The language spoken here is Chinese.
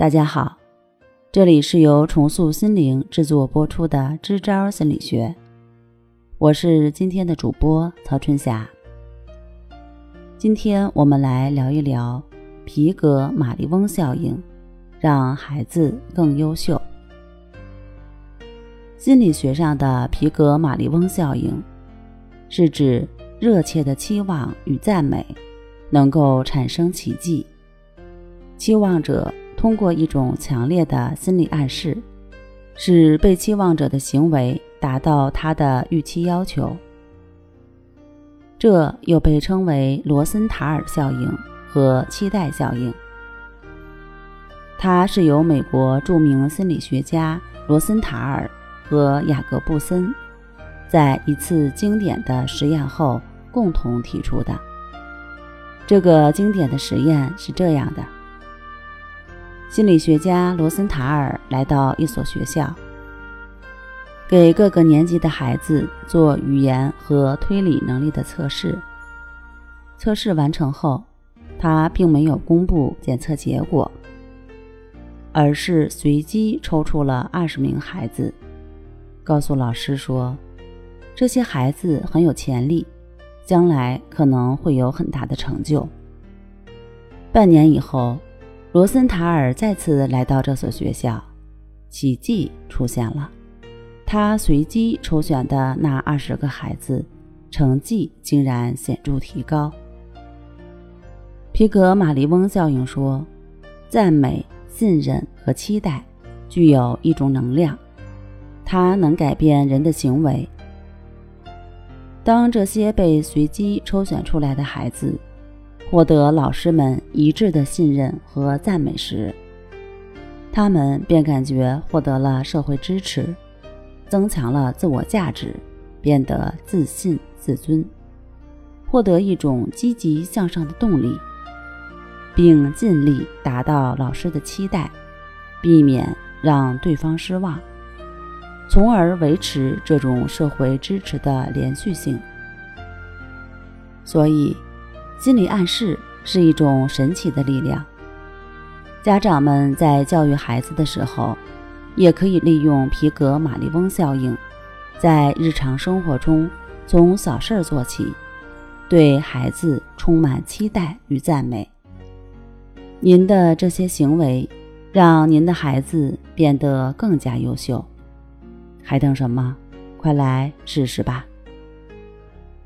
大家好，这里是由重塑心灵制作播出的《支招心理学》，我是今天的主播曹春霞。今天我们来聊一聊皮格马利翁效应，让孩子更优秀。心理学上的皮格马利翁效应，是指热切的期望与赞美能够产生奇迹，期望者。通过一种强烈的心理暗示，使被期望者的行为达到他的预期要求。这又被称为罗森塔尔效应和期待效应。它是由美国著名心理学家罗森塔尔和雅各布森在一次经典的实验后共同提出的。这个经典的实验是这样的。心理学家罗森塔尔来到一所学校，给各个年级的孩子做语言和推理能力的测试。测试完成后，他并没有公布检测结果，而是随机抽出了二十名孩子，告诉老师说：“这些孩子很有潜力，将来可能会有很大的成就。”半年以后。罗森塔尔再次来到这所学校，奇迹出现了。他随机抽选的那二十个孩子，成绩竟然显著提高。皮格马利翁效应说，赞美、信任和期待具有一种能量，它能改变人的行为。当这些被随机抽选出来的孩子。获得老师们一致的信任和赞美时，他们便感觉获得了社会支持，增强了自我价值，变得自信自尊，获得一种积极向上的动力，并尽力达到老师的期待，避免让对方失望，从而维持这种社会支持的连续性。所以。心理暗示是一种神奇的力量。家长们在教育孩子的时候，也可以利用皮格马利翁效应，在日常生活中从小事做起，对孩子充满期待与赞美。您的这些行为，让您的孩子变得更加优秀。还等什么？快来试试吧！